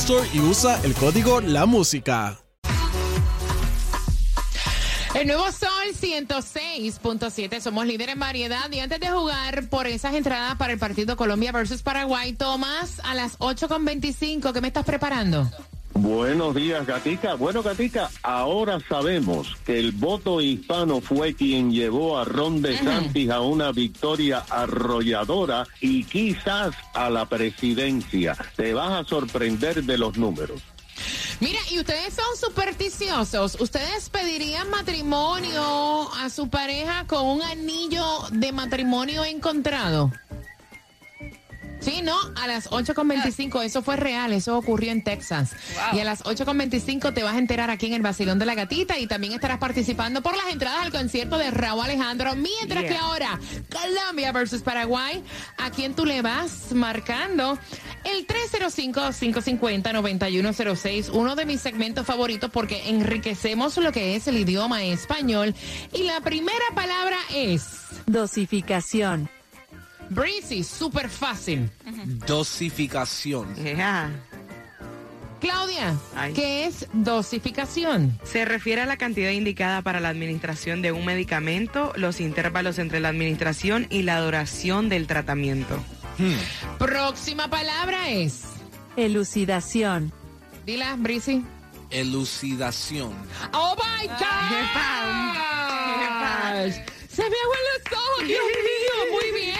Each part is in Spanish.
Store y usa el código La Música. El nuevo Sol 106.7, somos líderes en variedad. Y antes de jugar por esas entradas para el partido Colombia versus Paraguay, Tomás, a las 8.25, ¿qué me estás preparando? Buenos días, Gatica. Bueno, Gatica, ahora sabemos que el voto hispano fue quien llevó a Ron DeSantis a una victoria arrolladora y quizás a la presidencia. Te vas a sorprender de los números. Mira, y ustedes son supersticiosos. ¿Ustedes pedirían matrimonio a su pareja con un anillo de matrimonio encontrado? Sí, no, a las 8.25, eso fue real, eso ocurrió en Texas. Y a las 8.25 te vas a enterar aquí en el Basilón de la Gatita y también estarás participando por las entradas al concierto de Raúl Alejandro. Mientras que ahora, Colombia versus Paraguay, ¿a quién tú le vas marcando? El 305-550-9106, uno de mis segmentos favoritos porque enriquecemos lo que es el idioma español. Y la primera palabra es... Dosificación. Breezy, súper fácil. Dosificación. Claudia, Ay. ¿qué es dosificación? Se refiere a la cantidad indicada para la administración de un medicamento, los intervalos entre la administración y la duración del tratamiento. Próxima palabra es. Elucidación. Dila, Breezy. Elucidación. ¡Oh my God! Se me aguan los ojos, Dios mío, muy bien.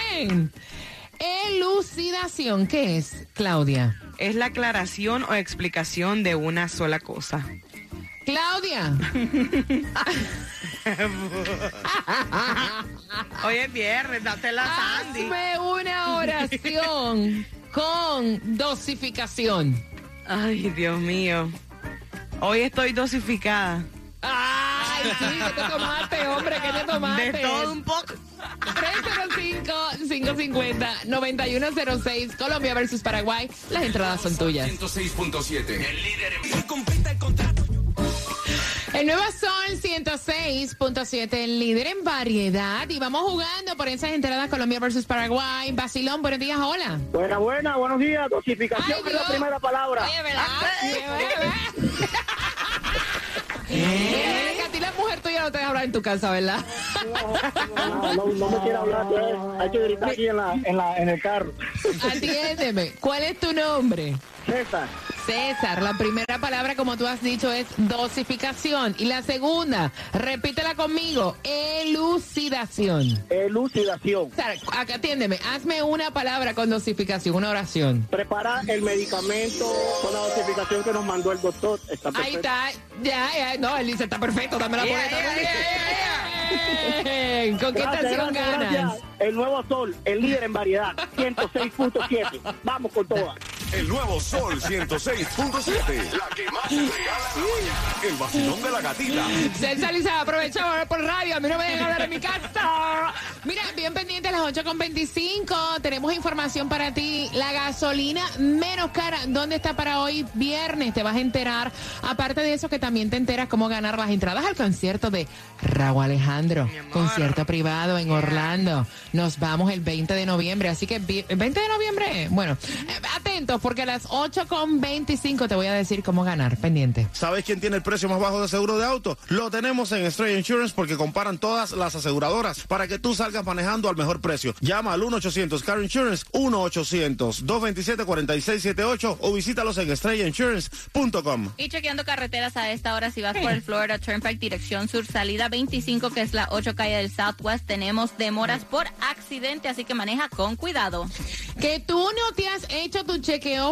Elucidación, ¿qué es, Claudia? Es la aclaración o explicación de una sola cosa. Claudia, Hoy es viernes, date la Sandy. hazme una oración con dosificación. Ay, Dios mío. Hoy estoy dosificada. Ay, sí, ¿qué te tomaste, hombre? ¿Qué te tomaste? De todo un poco. 305-550-9106, Colombia versus Paraguay. Las entradas son tuyas. 106.7. El líder en El nuevo Sol 106.7, el líder en variedad. Y vamos jugando por esas entradas Colombia versus Paraguay. Basilón, buenos días, hola. Buena, buena, buenos días. Dosificación Ay, es la primera palabra. Oye, ¿verdad? Eh, que a ti la mujer tuya no te deja hablar en tu casa, ¿verdad? No, no, no me quiere hablar. pues. Hay que gritar aquí en, la, en, la, en el carro. Atiéndeme. ¿Cuál es tu nombre? César, César, la primera palabra, como tú has dicho, es dosificación. Y la segunda, repítela conmigo, elucidación. elucidación. César, acá atiéndeme, hazme una palabra con dosificación, una oración. Prepara el medicamento con la dosificación que nos mandó el doctor. Está Ahí está, ya, ya, no, él dice, está perfecto, dame la boleta. Bien, ¿Con qué Gracias, estación gracias, ganas? gracias. El nuevo sol, el líder en variedad, 106.7. Vamos con todas. El nuevo Sol 106.7. La que más se regala en la mañana. El vacilón de la gatita. César y se aprovecha ahora por radio. A mí no me dejan hablar en mi casa. Mira, bien pendiente a las 8.25. Tenemos información para ti. La gasolina menos cara. ¿Dónde está para hoy? Viernes. Te vas a enterar. Aparte de eso, que también te enteras cómo ganar las entradas al concierto de Raúl Alejandro. Concierto privado en Orlando. Nos vamos el 20 de noviembre. Así que, vi- ¿el 20 de noviembre? Bueno, eh, atentos porque a las 8.25 te voy a decir cómo ganar. Pendiente. ¿Sabes quién tiene el precio más bajo de seguro de auto? Lo tenemos en Stray Insurance porque comparan todas las aseguradoras para que tú salgas manejando al mejor precio. Llama al 1-800 Car Insurance, 1-800-227-4678 o visítalos en strayinsurance.com. Y chequeando carreteras a esta hora, si vas por el Florida Turnpike, dirección sur, salida 25, que es la 8 calle del Southwest, tenemos demoras por accidente, así que maneja con cuidado. Que tú no te has hecho tus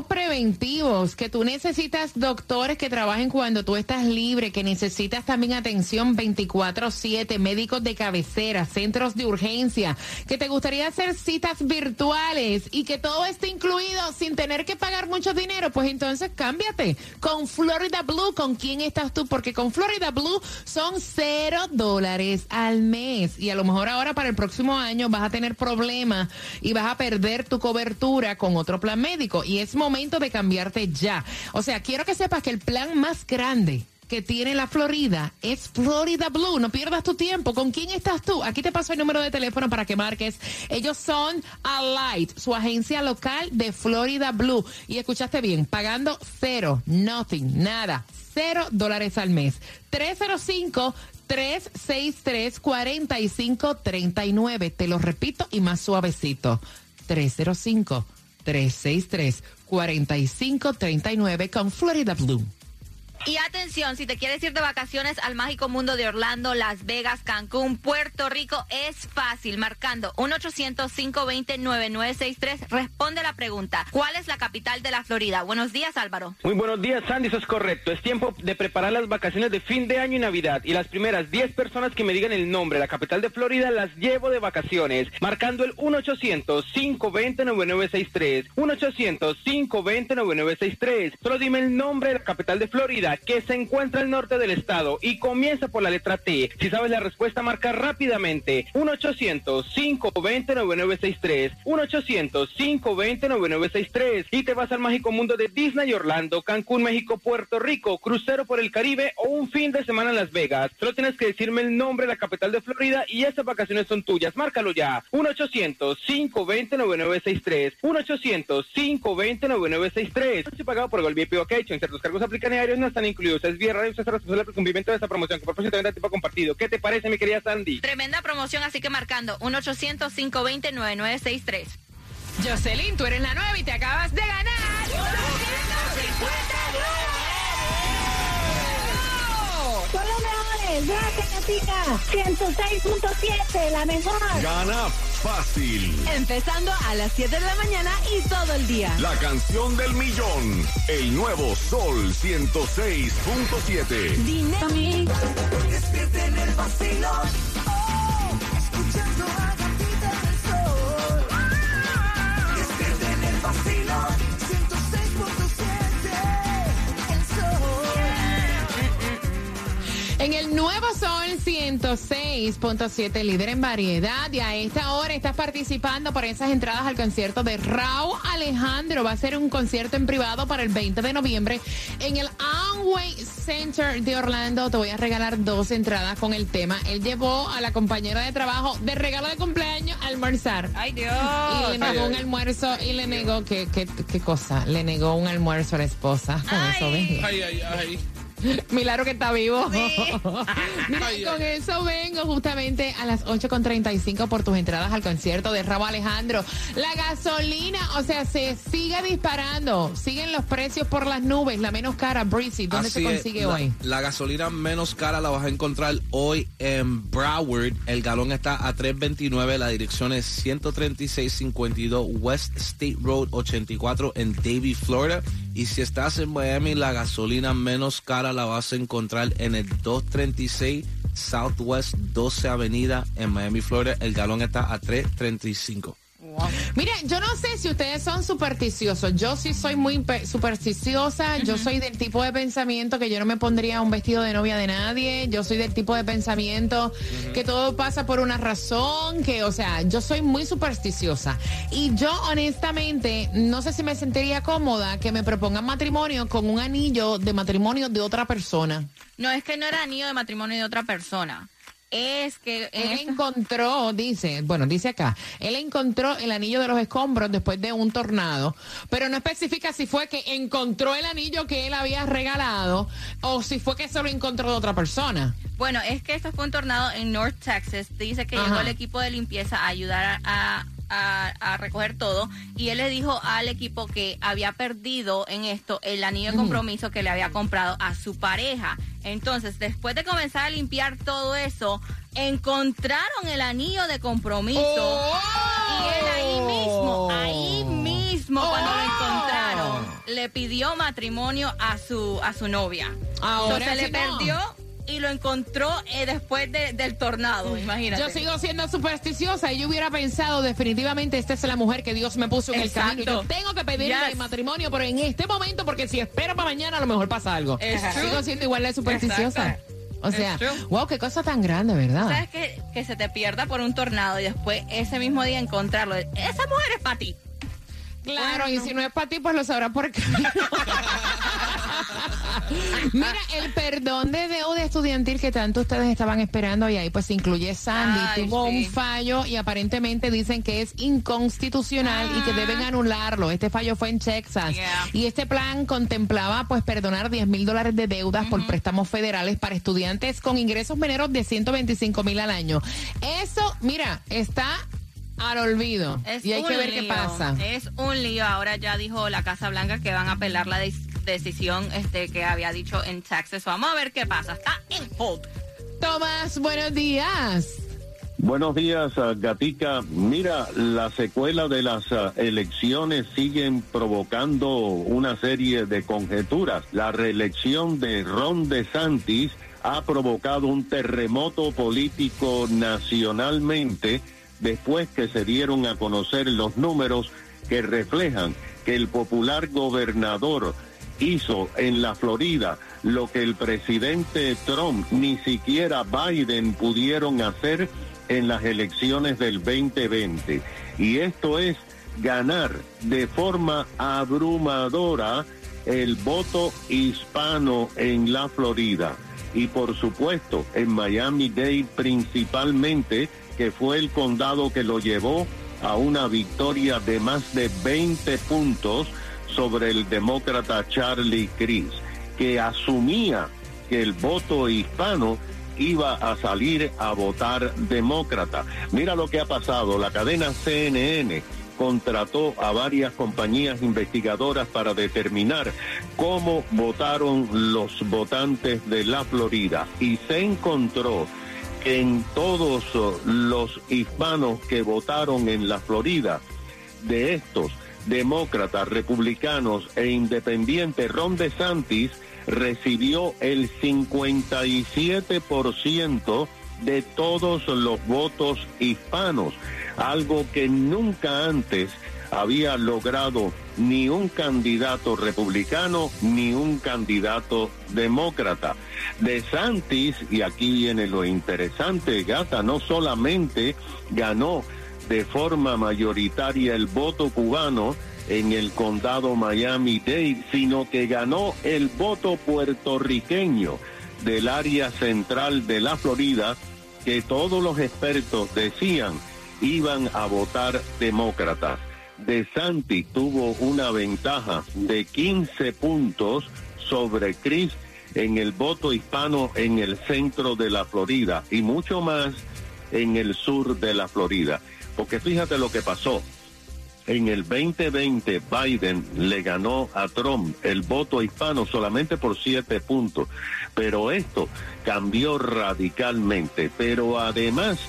preventivos, que tú necesitas doctores que trabajen cuando tú estás libre, que necesitas también atención 24/7, médicos de cabecera, centros de urgencia, que te gustaría hacer citas virtuales y que todo esté incluido sin tener que pagar mucho dinero, pues entonces cámbiate con Florida Blue. ¿Con quién estás tú? Porque con Florida Blue son cero dólares al mes y a lo mejor ahora para el próximo año vas a tener problemas y vas a perder tu cobertura con otro plan médico y es momento de cambiarte ya. O sea, quiero que sepas que el plan más grande que tiene la Florida es Florida Blue. No pierdas tu tiempo. ¿Con quién estás tú? Aquí te paso el número de teléfono para que marques. Ellos son Alight, su agencia local de Florida Blue. Y escuchaste bien, pagando cero, nothing, nada, cero dólares al mes. 305 363 4539. Te lo repito y más suavecito. 305 363 4539 con Florida Blue. Y atención, si te quieres ir de vacaciones al mágico mundo de Orlando, Las Vegas, Cancún, Puerto Rico, es fácil. Marcando 1-800-520-9963, responde la pregunta. ¿Cuál es la capital de la Florida? Buenos días, Álvaro. Muy buenos días, Sandy, eso es correcto. Es tiempo de preparar las vacaciones de fin de año y Navidad. Y las primeras 10 personas que me digan el nombre, la capital de Florida, las llevo de vacaciones. Marcando el 1-800-520-9963. 1-800-520-9963. Solo dime el nombre de la capital de Florida, que se encuentra al norte del estado. Y comienza por la letra T. Si sabes la respuesta, marca rápidamente. 1-800-520-9963. 1-800-520-9963. Y te vas al mágico mundo de Disney Orlando, Cancún, México, Puerto Rico, crucero por el Caribe o un fin de semana en Las Vegas. Solo tienes que decirme el nombre de la capital de Florida y esas vacaciones son tuyas. Márcalo ya. 1-800-520-9963. 1-800-520-9963. Precio pagado por En ciertos cargos aplican diarios están incluidos. Es vía radio. Usted es responsable por el cumplimiento de esta promoción. Que por propósito venta tipo compartido. ¿Qué te parece, mi querida Sandy? Tremenda promoción, así que marcando 1-800-520-9963. Jocelyn, tú eres la nueva y te acabas de ganar. Son los mejores. Gracias, Catica. 106.7, la mejor. Gana fácil. Empezando a las 7 de la mañana y todo el día. La canción del millón. El nuevo Sol 106.7. Dinero. Despierta en el vacilón. En el nuevo Sol 106.7, líder en variedad. Y a esta hora estás participando por esas entradas al concierto de Raúl Alejandro. Va a ser un concierto en privado para el 20 de noviembre en el Amway Center de Orlando. Te voy a regalar dos entradas con el tema. Él llevó a la compañera de trabajo de regalo de cumpleaños a almorzar. Ay, Dios. Y le negó un almuerzo y le negó, ¿qué, qué, qué cosa? Le negó un almuerzo a la esposa. Con eso vengo. Ay, ay, ay. Milagro que está vivo. Mira, y con eso vengo justamente a las 8.35 por tus entradas al concierto de Rabo Alejandro. La gasolina, o sea, se sigue disparando. Siguen los precios por las nubes. La menos cara, Breezy. ¿Dónde Así se es, consigue la, hoy? La gasolina menos cara la vas a encontrar hoy en Broward. El galón está a 3.29. La dirección es 13652 West State Road 84 en Davie, Florida. Y si estás en Miami, la gasolina menos cara la vas a encontrar en el 236 Southwest 12 Avenida en Miami, Florida. El galón está a 3.35. Mira, yo no sé si ustedes son supersticiosos. Yo sí soy muy pe- supersticiosa. Yo soy del tipo de pensamiento que yo no me pondría un vestido de novia de nadie. Yo soy del tipo de pensamiento que todo pasa por una razón. Que, o sea, yo soy muy supersticiosa. Y yo, honestamente, no sé si me sentiría cómoda que me propongan matrimonio con un anillo de matrimonio de otra persona. No es que no era anillo de matrimonio de otra persona. Es que Él esta- encontró, dice, bueno, dice acá, él encontró el anillo de los escombros después de un tornado, pero no especifica si fue que encontró el anillo que él había regalado o si fue que se lo encontró de otra persona. Bueno, es que esto fue un tornado en North Texas. Dice que Ajá. llegó el equipo de limpieza a ayudar a, a- a recoger todo y él le dijo al equipo que había perdido en esto el anillo de compromiso que le había comprado a su pareja. Entonces, después de comenzar a limpiar todo eso, encontraron el anillo de compromiso ¡Oh! y él ahí mismo, ahí mismo cuando lo encontraron, le pidió matrimonio a su a su novia. Ahora Entonces sí le no. perdió y lo encontró eh, después de- del tornado, imagínate. Yo sigo siendo supersticiosa y yo hubiera pensado definitivamente esta es la mujer que Dios me puso en Exacto. el camino. Yo tengo que pedirle Yes. el matrimonio, pero en este momento, porque si espero para mañana, a lo mejor pasa algo. True. Sigo siendo igual de supersticiosa. Exacto. O sea, wow, qué cosa tan grande, ¿verdad? ¿Sabes que, que se te pierda por un tornado y después ese mismo día encontrarlo? Esa mujer es para ti. Claro, y si no es para ti, pues lo sabrás por qué. Mira, el perdón de deuda estudiantil que tanto ustedes estaban esperando y ahí pues incluye Sandy, Ay, tuvo sí. un fallo y aparentemente dicen que es inconstitucional y que deben anularlo. Este fallo fue en Texas Yeah. y este plan contemplaba pues perdonar 10 mil dólares de deudas por préstamos federales para estudiantes con ingresos menos de 125 mil al año. Eso, mira, está al olvido Es y hay que un ver qué lío. pasa. Es un lío. Ahora ya dijo la Casa Blanca que van a apelar la decisión este que había dicho en Texas. Vamos a ver qué pasa. Está en hold. Tomás, buenos días. Buenos días, ah, Gatica. Mira, la secuela de las ah, elecciones siguen provocando una serie de conjeturas. La reelección de Ron DeSantis ha provocado un terremoto político nacionalmente después que se dieron a conocer los números que reflejan que el popular gobernador hizo en la Florida lo que el presidente Trump ni siquiera Biden pudieron hacer en las elecciones del 2020. Y esto es ganar de forma abrumadora el voto hispano en la Florida. Y por supuesto en Miami-Dade principalmente, que fue el condado que lo llevó a una victoria de más de 20 puntos sobre el demócrata Charlie Crist, que asumía que el voto hispano iba a salir a votar demócrata. Mira lo que ha pasado. La cadena CNN contrató a varias compañías investigadoras para determinar cómo votaron los votantes de la Florida y se encontró en todos oh, los hispanos que votaron en la Florida, de estos demócratas, republicanos e independientes, Ron DeSantis recibió el 57% de todos los votos hispanos, algo que nunca antes había logrado ni un candidato republicano ni un candidato demócrata. De Santis, y aquí viene lo interesante, Gata, no solamente ganó de forma mayoritaria el voto cubano en el condado Miami-Dade, sino que ganó el voto puertorriqueño del área central de la Florida, que todos los expertos decían iban a votar demócratas. De Santi tuvo una ventaja de 15 puntos sobre Chris en el voto hispano en el centro de la Florida y mucho más en el sur de la Florida. Porque fíjate lo que pasó. En el 2020 Biden le ganó a Trump el voto hispano solamente por siete puntos. Pero esto cambió radicalmente. Pero además,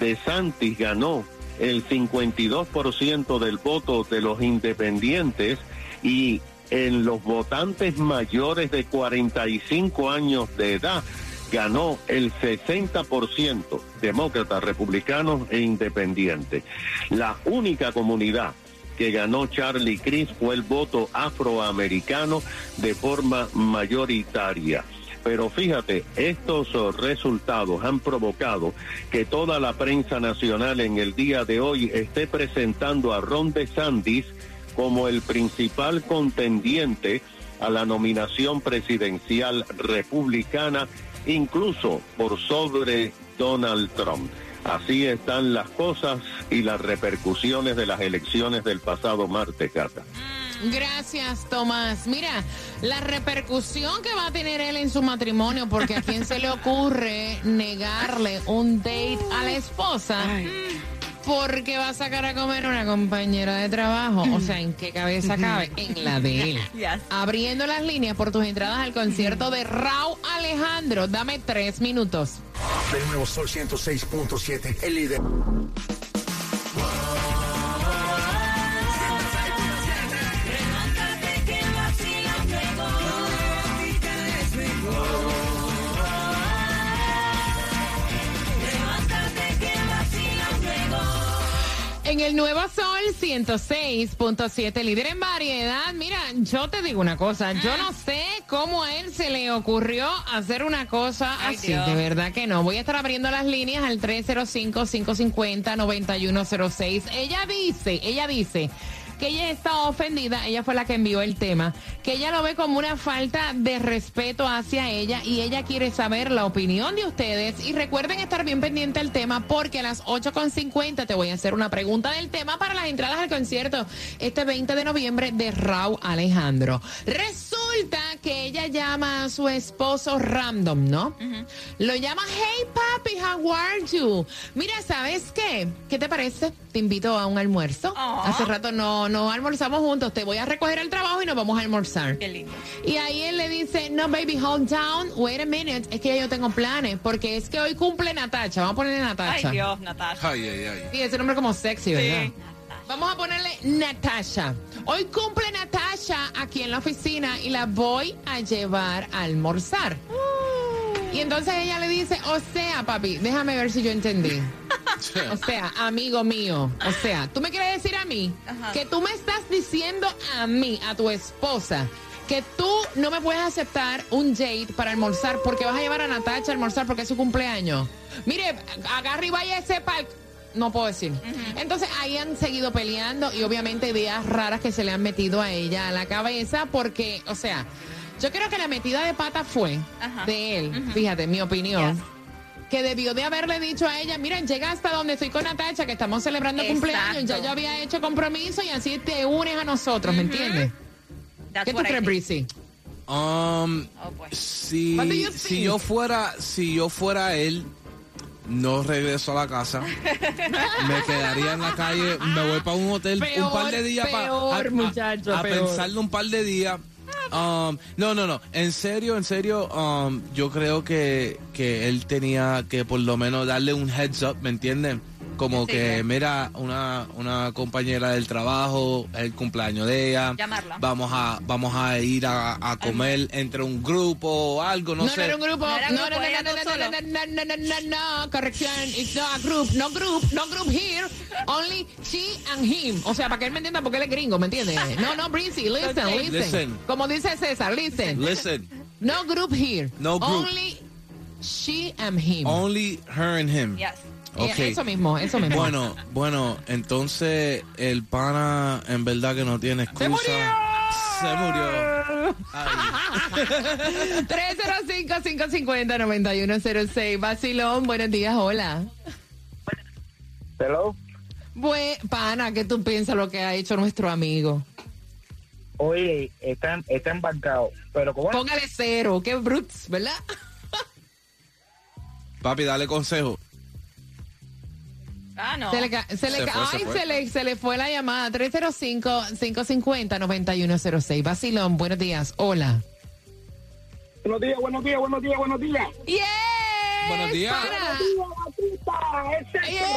DeSantis ganó el 52% del voto de los independientes y en los votantes mayores de 45 años de edad ganó el 60% demócratas, republicanos e independientes. La única comunidad que ganó Charlie Crist fue el voto afroamericano de forma mayoritaria. Pero fíjate, estos resultados han provocado que toda la prensa nacional en el día de hoy esté presentando a Ron DeSantis como el principal contendiente a la nominación presidencial republicana, incluso por sobre Donald Trump. Así están las cosas y las repercusiones de las elecciones del pasado martes, Cata. Gracias, Tomás. Mira, la repercusión que va a tener él en su matrimonio, porque a quién se le ocurre negarle un date a la esposa. Porque va a sacar a comer una compañera de trabajo. O sea, ¿en qué cabeza cabe? En la de él. Yes. Abriendo las líneas por tus entradas al concierto de Raúl Alejandro. Dame tres minutos. Del nuevo Sol 106.7, el líder. En el Nuevo Sol 106.7, líder en variedad. Mira, yo te digo una cosa, yo no sé cómo a él se le ocurrió hacer una cosa Ay, así, Dios. de verdad que no. Voy a estar abriendo las líneas al 305-550-9106. Ella dice, ella dice que ella está ofendida, ella fue la que envió el tema, que ella lo ve como una falta de respeto hacia ella y ella quiere saber la opinión de ustedes. Y recuerden estar bien pendiente del tema porque a las 8.50 te voy a hacer una pregunta del tema para las entradas al concierto este 20 de noviembre de Raúl Alejandro. Resulta que ella llama a su esposo random, ¿no? Lo llama, hey papi, how are you? Mira, ¿sabes qué? ¿Qué te parece? Te invito a un almuerzo. Hace rato no, no almorzamos juntos. Te voy a recoger al trabajo y nos vamos a almorzar. Qué lindo. Y ahí él le dice, no, baby, hold down, wait a minute, es que ya yo tengo planes, porque es que hoy cumple Natacha, vamos a ponerle Natacha. Ay, Dios, Natasha. Ay, ay, ay. Sí, ese nombre como sexy, ¿verdad? Sí. Vamos a ponerle Natasha. Hoy cumple Natasha aquí en la oficina y la voy a llevar a almorzar. Y entonces ella le dice, o sea, papi, déjame ver si yo entendí. O sea, amigo mío, o sea, tú me quieres decir a mí Ajá. que tú me estás diciendo a mí, a tu esposa, que tú no me puedes aceptar un date para almorzar porque vas a llevar a Natacha a almorzar porque es su cumpleaños. Mire, agarra y vaya ese parque. No puedo decir. Entonces ahí han seguido peleando y obviamente ideas raras que se le han metido a ella a la cabeza porque, o sea, yo creo que la metida de pata fue Ajá. de él, fíjate, mi opinión. Yes. Que debió de haberle dicho a ella, miren, llega hasta donde estoy con Natacha, que estamos celebrando Exacto. cumpleaños, ya yo había hecho compromiso y así te unes a nosotros, ¿me entiendes? That's ¿Qué tú crees. Breezy? Um, Oh, boy. si, si yo fuera, si yo fuera él, no regreso a la casa. me quedaría en la calle, me voy para un hotel un par de días para a, peor. pensarlo un par de días. Um, no, no, no. En serio, en serio, um, yo creo que, que él tenía que por lo menos darle un heads up, ¿me entienden? Como Sí, que, mira, una, una compañera del trabajo, el cumpleaños de ella. Llamarla. Vamos a, vamos a ir a, a comer entre un grupo o algo, no, No, sé. no era un grupo. No No, era no, grupo, no, ella no, no no, solo. no, no, no, no, no, no, corrección. It's not a group. No group, no group here. Only she and him. O sea, para que él me entienda porque él es gringo, ¿me entiendes? No, no, Breezy, listen, Okay. listen. Listen. Como dice César, listen. Listen, No group here. No group. Only she and him. only her and him. Yes. Eh, Ok. Eso mismo, eso mismo. Bueno, bueno, entonces el pana en verdad que no tiene excusa. ¡Se murió! Se murió. Ay. 305-550-9106. Vacilón, buenos días, hola. Hello. Bue, pana, ¿qué tú piensas lo que ha hecho nuestro amigo? Oye, está, está embarcado. Pero como Póngale cero, qué brutes, ¿verdad? Papi, dale consejo. No. Se le, ca- se le, Se ca- fue, se ay, fue. se le, se le fue la llamada. 305-550-9106. Vacilón, buenos días, hola. Buenos días, buenos días, buenos días, buenos días. Yes, Buenos días. Yeah.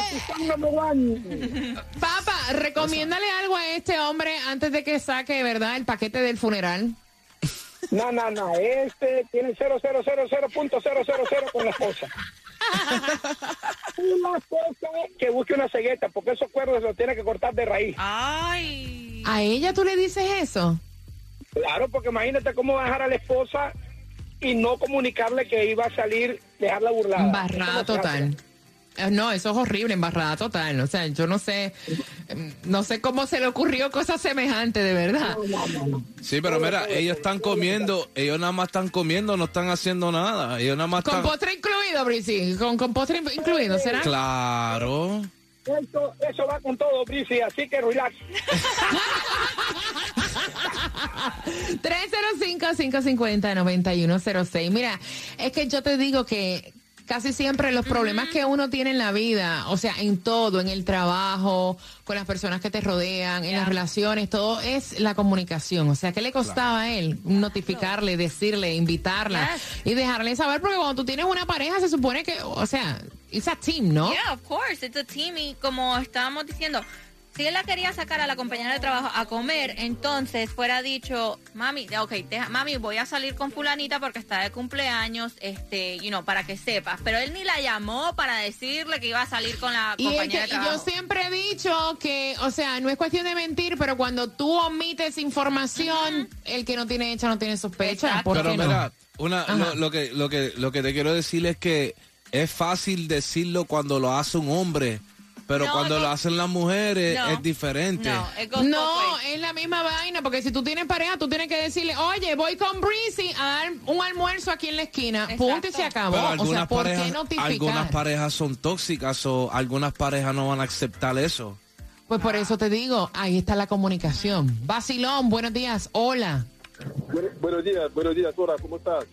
Papá, recomiéndale algo a este hombre antes de que saque, ¿verdad?, el paquete del funeral. No, no, no. Este tiene 0000.000 con la esposa. Una cosa que busque una cegueta, porque esos cuernos los tiene que cortar de raíz. Ay. ¿A ella tú le dices eso? Claro, porque imagínate cómo va a dejar a la esposa y no comunicarle que iba a salir, dejarla burlada. Se total. hace. Eh, No, eso es horrible, embarrada total. O sea, yo no sé, no sé cómo se le ocurrió cosa semejante, de verdad. Sí, pero mira, ellos están comiendo, ellos nada más están comiendo, no están haciendo nada. Ellos nada más Con están... postre incluido, Brisi. Con, con postre incluido, ¿será? Claro. Eso, eso va con todo, Brisi, así que relax. 305-550-9106. Mira, es que yo te digo que casi siempre los problemas que uno tiene en la vida, o sea, en todo, en el trabajo, con las personas que te rodean, en las relaciones, todo es la comunicación. O sea, ¿qué le costaba a él notificarle, decirle, invitarla y dejarle saber? Porque cuando tú tienes una pareja se supone que, o sea, it's a team, ¿no? Yeah, of course, it's a team y como estábamos diciendo, si él la quería sacar a la compañera de trabajo a comer, entonces fuera dicho, mami, ok, deja- mami, voy a salir con fulanita porque está de cumpleaños, este, you know, para que sepas. Pero él ni la llamó para decirle que iba a salir con la Y, es compañera que- de y yo trabajo. siempre he dicho que, o sea, no es cuestión de mentir, pero cuando tú omites información, el que no tiene hecha no tiene sospecha. ¿Por Pero qué no? mira, una, lo que, lo, que, lo que te quiero decir es que es fácil decirlo cuando lo hace un hombre, pero No, cuando no. lo hacen las mujeres No. es diferente. No, es la misma vaina, porque si tú tienes pareja, tú tienes que decirle, oye, voy con Breezy a dar un almuerzo aquí en la esquina. Punto y se acabó. Pero O algunas, sea, ¿por qué parejas, notificar? algunas parejas son tóxicas o algunas parejas no van a aceptar eso. Pues por eso te digo, ahí está la comunicación. Basilón, buenos días. Hola. Buenos días, buenos días, Cora, ¿cómo estás?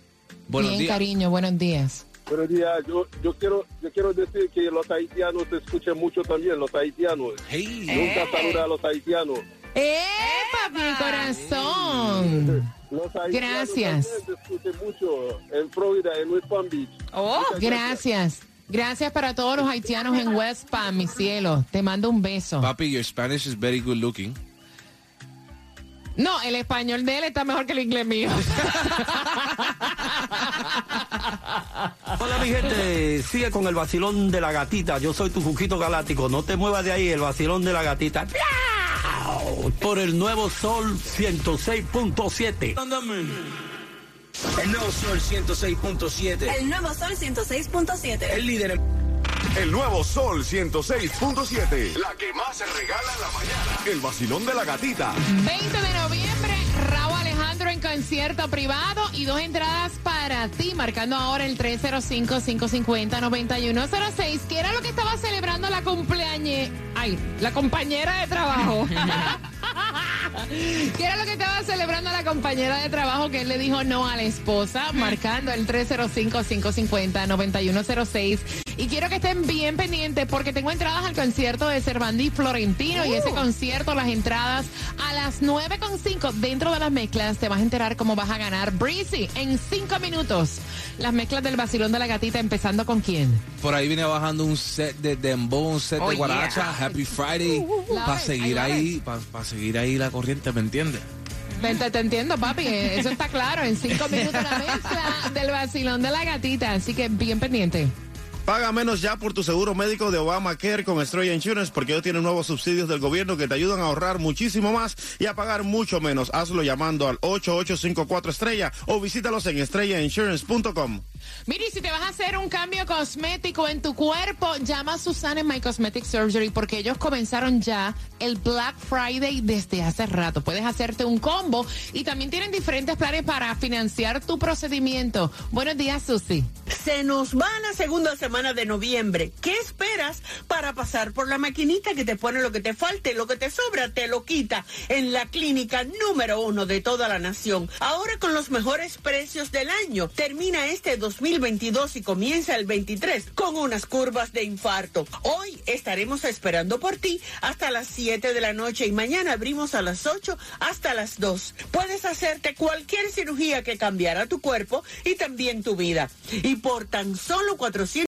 Bien, cariño, buenos días. Buenos días, yo, yo quiero yo quiero decir que los haitianos se escuchan mucho también, los haitianos. Nunca saluda a los haitianos. ¡Epa, mi corazón! Los haitianos Gracias. escuchan mucho en Florida, en West Palm Beach. Oh, gracias. Gracias para todos los haitianos en West Palm, mi cielo. Te mando un beso. Papi, your Spanish is very good looking. No, el español de él está mejor que el inglés mío. Hola mi gente, sigue con el vacilón de la gatita. Yo soy tu Juquito Galáctico. No te muevas de ahí, el vacilón de la gatita. ¡Piau! Por el nuevo Sol 106.7. El nuevo Sol 106.7. El nuevo Sol 106.7. El líder en... El nuevo Sol 106.7. La que más se regala en la mañana. El vacilón de la gatita. 20 de noviembre, Raúl Alejandro en concierto privado y dos entradas para ti, marcando ahora el 305-550-9106, que era lo que estaba celebrando la cumpleaños. Ay, la compañera de trabajo. ¿Qué era lo que estaba celebrando la compañera de trabajo que él le dijo no a la esposa? Marcando el 305-550-9106. Y quiero que estén bien pendientes porque tengo entradas al concierto de Cervandi Florentino y ese concierto, las entradas a las 9.5 dentro de las mezclas. Te vas a enterar cómo vas a ganar Breezy en 5 minutos. Las mezclas del vacilón de la gatita empezando con quién? Por ahí viene bajando un set de dembow, un set Oh, de guaracha, yeah. Happy Friday, Love para it, I seguir ahí, para seguir ahí la corriente, ¿me entiendes? Te, te- entiendo, papi. Eso está claro. En 5 minutos la mezcla del vacilón de la gatita. Así que bien pendiente. Paga menos ya por tu seguro médico de Obamacare con Estrella Insurance porque ellos tienen nuevos subsidios del gobierno que te ayudan a ahorrar muchísimo más y a pagar mucho menos. Hazlo llamando al 8854 Estrella o visítalos en estrellainsurance.com. Mire, y si te vas a hacer un cambio cosmético en tu cuerpo, llama a Susana en My Cosmetic Surgery porque ellos comenzaron ya el Black Friday desde hace rato. Puedes hacerte un combo y también tienen diferentes planes para financiar tu procedimiento. Buenos días, Susi. Se nos va la segunda semana de noviembre. ¿Qué esperas para pasar por la maquinita que te pone lo que te falte, lo que te sobra, te lo quita en la clínica número uno de toda la nación? Ahora con los mejores precios del año. Termina este 2022 y comienza el 23 con unas curvas de infarto. Hoy estaremos esperando por ti hasta las 7 de la noche y mañana abrimos a las 8 hasta las 2. Puedes hacerte cualquier cirugía que cambiará tu cuerpo y también tu vida. Y por tan solo 400